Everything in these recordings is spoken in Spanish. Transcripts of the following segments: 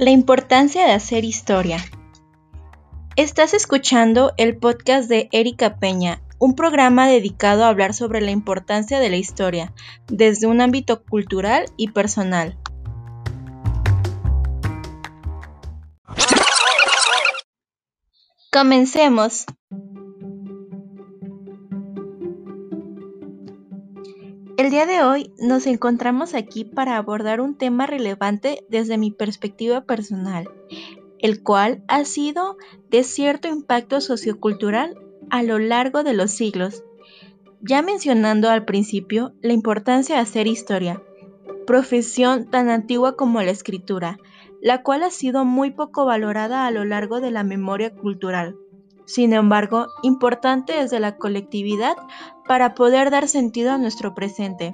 La importancia de hacer historia. Estás escuchando el podcast de Erika Peña, un programa dedicado a hablar sobre la importancia de la historia desde un ámbito cultural y personal. Comencemos. El día de hoy nos encontramos aquí para abordar un tema relevante desde mi perspectiva personal, el cual ha sido de cierto impacto sociocultural a lo largo de los siglos. Ya mencionando al principio la importancia de hacer historia, profesión tan antigua como la escritura, la cual ha sido muy poco valorada a lo largo de la memoria cultural sin embargo, importante desde la colectividad para poder dar sentido a nuestro presente.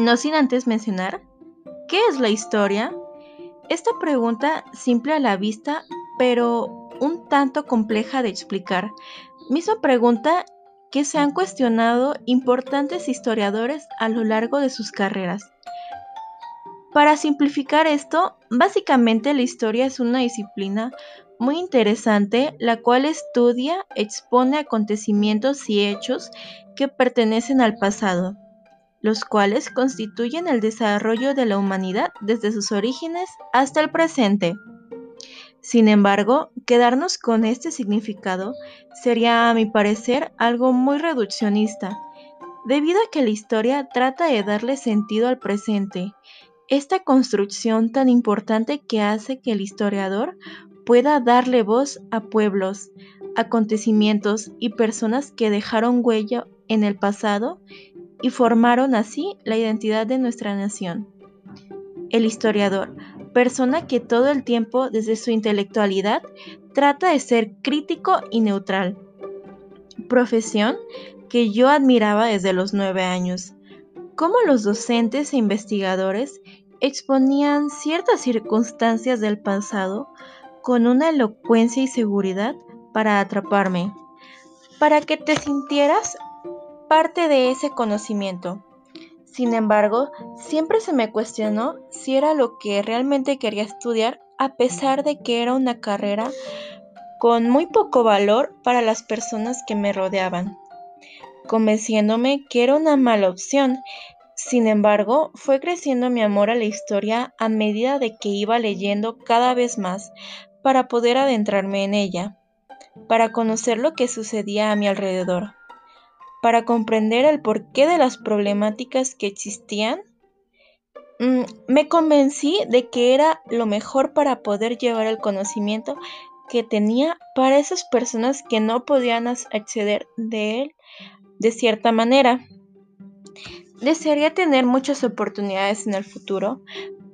No sin antes mencionar, ¿qué es la historia? Esta pregunta simple a la vista, pero un tanto compleja de explicar. Misma pregunta que se han cuestionado importantes historiadores a lo largo de sus carreras. Para simplificar esto, básicamente la historia es una disciplina muy interesante, la cual estudia, expone acontecimientos y hechos que pertenecen al pasado, los cuales constituyen el desarrollo de la humanidad desde sus orígenes hasta el presente. Sin embargo, quedarnos con este significado sería, a mi parecer, algo muy reduccionista, debido a que la historia trata de darle sentido al presente, esta construcción tan importante que hace que el historiador pueda darle voz a pueblos, acontecimientos y personas que dejaron huella en el pasado y formaron así la identidad de nuestra nación. El historiador, persona que todo el tiempo desde su intelectualidad trata de ser crítico y neutral. Profesión que yo admiraba desde los nueve años. Cómo los docentes e investigadores exponían ciertas circunstancias del pasado con una elocuencia y seguridad para atraparme, para que te sintieras parte de ese conocimiento. Sin embargo, siempre se me cuestionó si era lo que realmente quería estudiar, a pesar de que era una carrera con muy poco valor para las personas que me rodeaban, convenciéndome que era una mala opción. Sin embargo, fue creciendo mi amor a la historia a medida de que iba leyendo cada vez más, para poder adentrarme en ella, para conocer lo que sucedía a mi alrededor, para comprender el porqué de las problemáticas que existían, mm, me convencí de que era lo mejor para poder llevar el conocimiento que tenía para esas personas que no podían acceder de él de cierta manera. Desearía tener muchas oportunidades en el futuro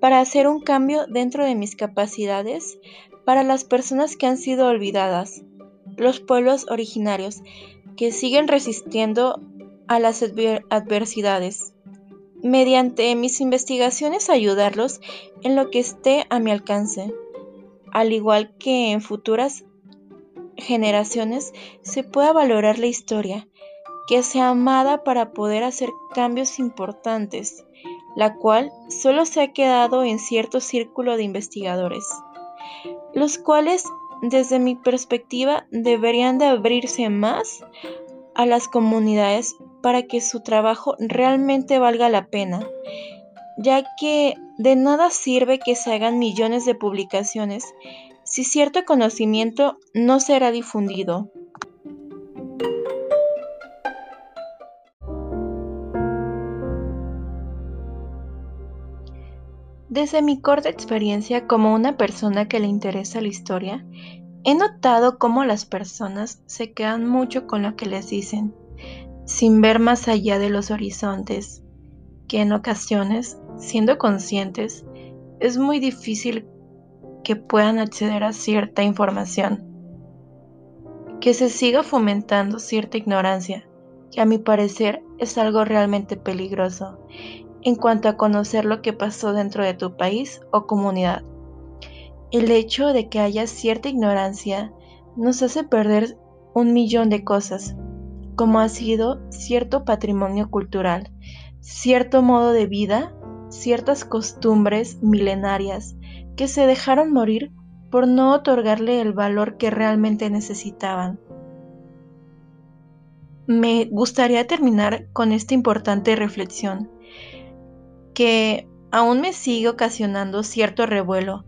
para hacer un cambio dentro de mis capacidades para las personas que han sido olvidadas, los pueblos originarios que siguen resistiendo a las adversidades. Mediante mis investigaciones ayudarlos en lo que esté a mi alcance, al igual que en futuras generaciones se pueda valorar la historia, que sea amada para poder hacer cambios importantes, la cual solo se ha quedado en cierto círculo de investigadores los cuales desde mi perspectiva deberían de abrirse más a las comunidades para que su trabajo realmente valga la pena, ya que de nada sirve que se hagan millones de publicaciones si cierto conocimiento no será difundido. Desde mi corta experiencia como una persona que le interesa la historia, he notado cómo las personas se quedan mucho con lo que les dicen, sin ver más allá de los horizontes, que en ocasiones, siendo conscientes, es muy difícil que puedan acceder a cierta información, que se siga fomentando cierta ignorancia, que a mi parecer es algo realmente peligroso en cuanto a conocer lo que pasó dentro de tu país o comunidad. El hecho de que haya cierta ignorancia nos hace perder un millón de cosas, como ha sido cierto patrimonio cultural, cierto modo de vida ciertas costumbres milenarias que se dejaron morir por no otorgarle el valor que realmente necesitaban. Me gustaría terminar con esta importante reflexión, que aún me sigue ocasionando cierto revuelo,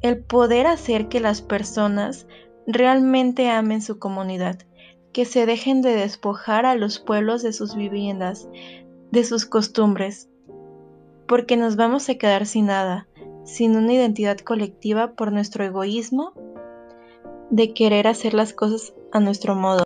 el poder hacer que las personas realmente amen su comunidad, que se dejen de despojar a los pueblos de sus viviendas, de sus costumbres, porque nos vamos a quedar sin nada, sin una identidad colectiva por nuestro egoísmo de querer hacer las cosas a nuestro modo.